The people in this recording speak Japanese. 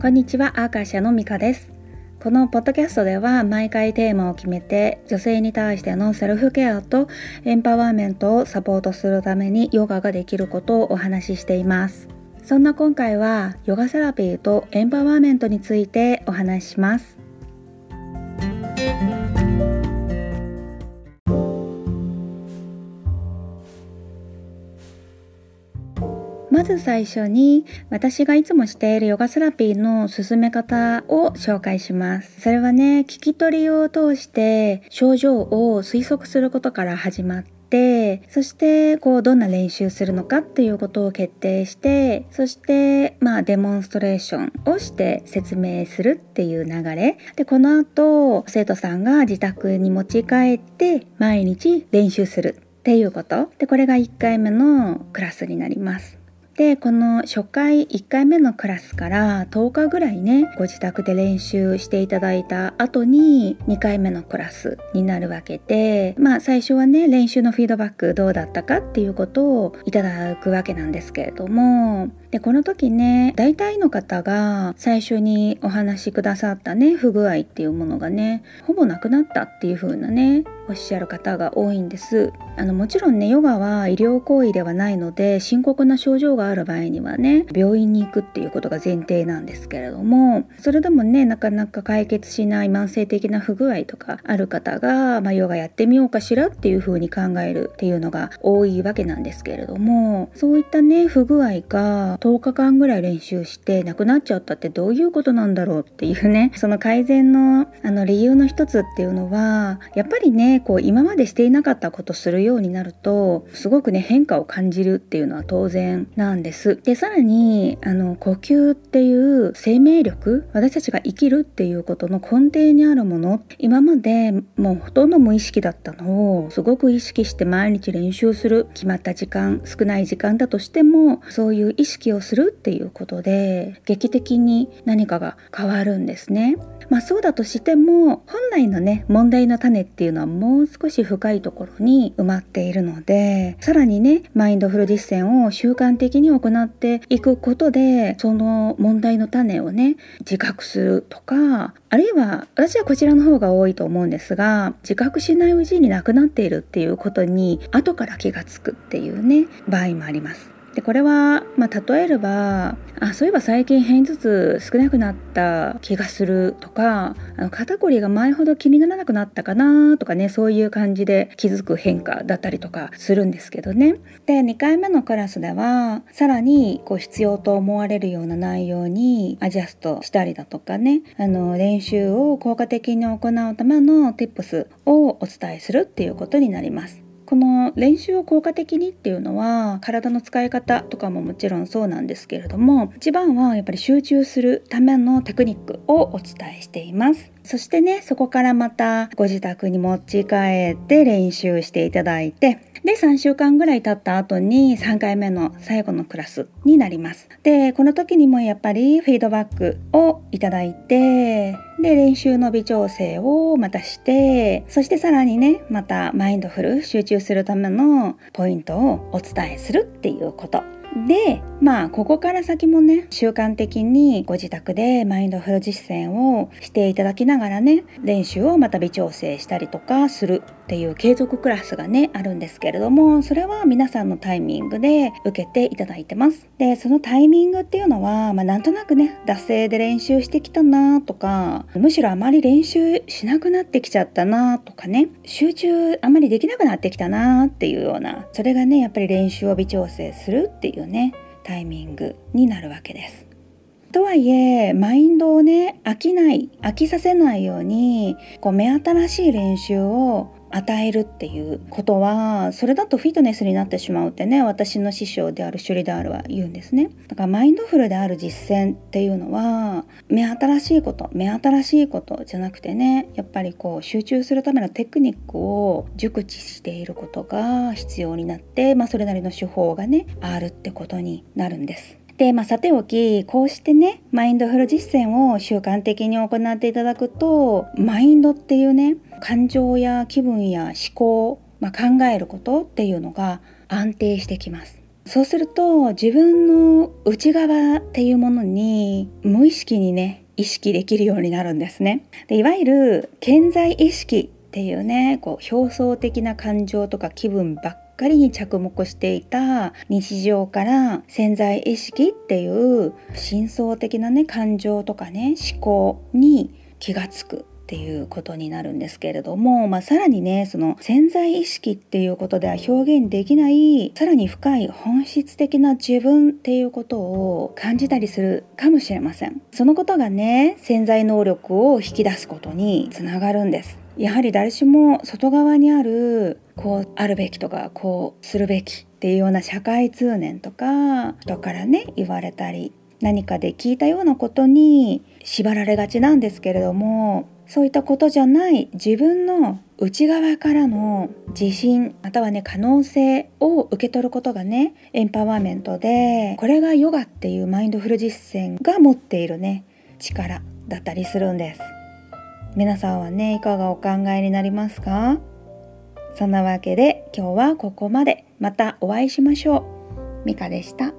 こんにちは、アーカーシアのミカです。このポッドキャストでは毎回テーマを決めて女性に対してのセルフケアとエンパワーメントをサポートするためにヨガができることをお話ししています。そんな今回はヨガセラピーとエンパワーメントについてお話しします。まず最初に私がいつもしているヨガセラピーの進め方を紹介します。それはね、聞き取りを通して症状を推測することから始まってそしてこうどんな練習するのかっていうことを決定してそしてまあデモンストレーションをして説明するっていう流れ。でこの後生徒さんが自宅に持ち帰って毎日練習するっていうこと。でこれが1回目のクラスになります。でこの初回1回目のクラスから10日ぐらいねご自宅で練習していただいた後に2回目のクラスになるわけでまあ最初はね練習のフィードバックどうだったかっていうことをいただくわけなんですけれどもでこの時ね大体の方が最初にお話しくださったね不具合っていうものがねほぼなくなったっていう風なねおっしゃる方が多いんです。あのもちろんねヨガは医療行為ではないので深刻な症状がある場合にはね病院に行くっていうことが前提なんですけれどもそれでもねなかなか解決しない慢性的な不具合とかある方が、まあ、ヨガやってみようかしらっていう風に考えるっていうのが多いわけなんですけれどもそういったね不具合が10日間ぐらい練習してなくなっちゃったってどういうことなんだろうっていうね その改善のあの理由の一つっていうのはやっぱりねこう今までしていなかったことするようになるとすごくね変化を感じるっていうのは当然なんです。でさらにあの呼吸っていう生命力私たちが生きるっていうことの根底にあるもの今までもうほとんど無意識だったのをすごく意識して毎日練習する決まった時間少ない時間だとしてもそういう意識をするっていうことで劇的に何かが変わるんですね。まあそうだとしても本来のね問題の種っていうのはもう少し深いところに埋まっているのでさらにねマインドフル実践を習慣的に行っていくことでその問題の種をね自覚するとかあるいは私はこちらの方が多いと思うんですが自覚しないうちになくなっているっていうことに後から気がつくっていうね場合もあります。でこれは、まあ、例えればあそういえば最近片頭痛少なくなった気がするとかあの肩こりが前ほど気にならなくなったかなとかねそういう感じで気づく変化だったりとかするんですけどね。で2回目のクラスではさらにこう必要と思われるような内容にアジャストしたりだとかねあの練習を効果的に行うための Tips をお伝えするっていうことになります。この練習を効果的にっていうのは体の使い方とかももちろんそうなんですけれども一番はやっぱり集中するためのテクニックをお伝えしています。そしてねそこからまたご自宅に持ち帰って練習していただいてで3週間ぐらい経った後に3回目の最後のクラスになります。でこの時にもやっぱりフィードバックをいただいてで練習の微調整をまたしてそしてさらにねまたマインドフル集中するためのポイントをお伝えするっていうこと。でまあここから先もね習慣的にご自宅でマインドフル実践をしていただきながらね練習をまた微調整したりとかする。っていう継続クラスがねあるんですけれどもそれは皆さんのタイミングで受けていただいてます。でそのタイミングっていうのは、まあ、なんとなくね惰性で練習してきたなとかむしろあまり練習しなくなってきちゃったなとかね集中あまりできなくなってきたなっていうようなそれがねやっぱり練習を微調整するっていうねタイミングになるわけです。とはいえマインドをね飽きない飽きさせないようにこう目新しい練習を与えるっていうことはそれだとフィットネスになってしまうってね私の師匠であるシュリダールは言うんですね。だからマインドフルである実践っていうのは目新しいこと目新しいことじゃなくてねやっぱりこう集中するためのテクニックを熟知していることが必要になって、まあ、それなりの手法がねあるってことになるんです。で、まあ、さておきこうしてねマインドフル実践を習慣的に行っていただくとマインドっていうね感情や気分や思考、まあ、考えることっていうのが安定してきます。そうすると自分の内側っていうものに無意識にね意識できるようになるんですね。でいわゆる健在意識っていうねこう表層的な感情とか気分ばっかりに着目していた日常から潜在意識っていう深層的なね感情とかね思考に気がつくっていうことになるんですけれども、まあ、さらにねその潜在意識っていうことでは表現できないさらに深い本質的な自分っていうことを感じたりするかもしれません。そのことがね潜在能力を引き出すことにつながるんです。やはり誰しも外側にあるこうあるべきとかこうするべきっていうような社会通念とか人からね言われたり何かで聞いたようなことに縛られがちなんですけれどもそういったことじゃない自分の内側からの自信またはね可能性を受け取ることがねエンパワーメントでこれがヨガっていうマインドフル実践が持っているね力だったりするんです。皆さんはねいかがお考えになりますか？そんなわけで今日はここまで。またお会いしましょう。ミカでした。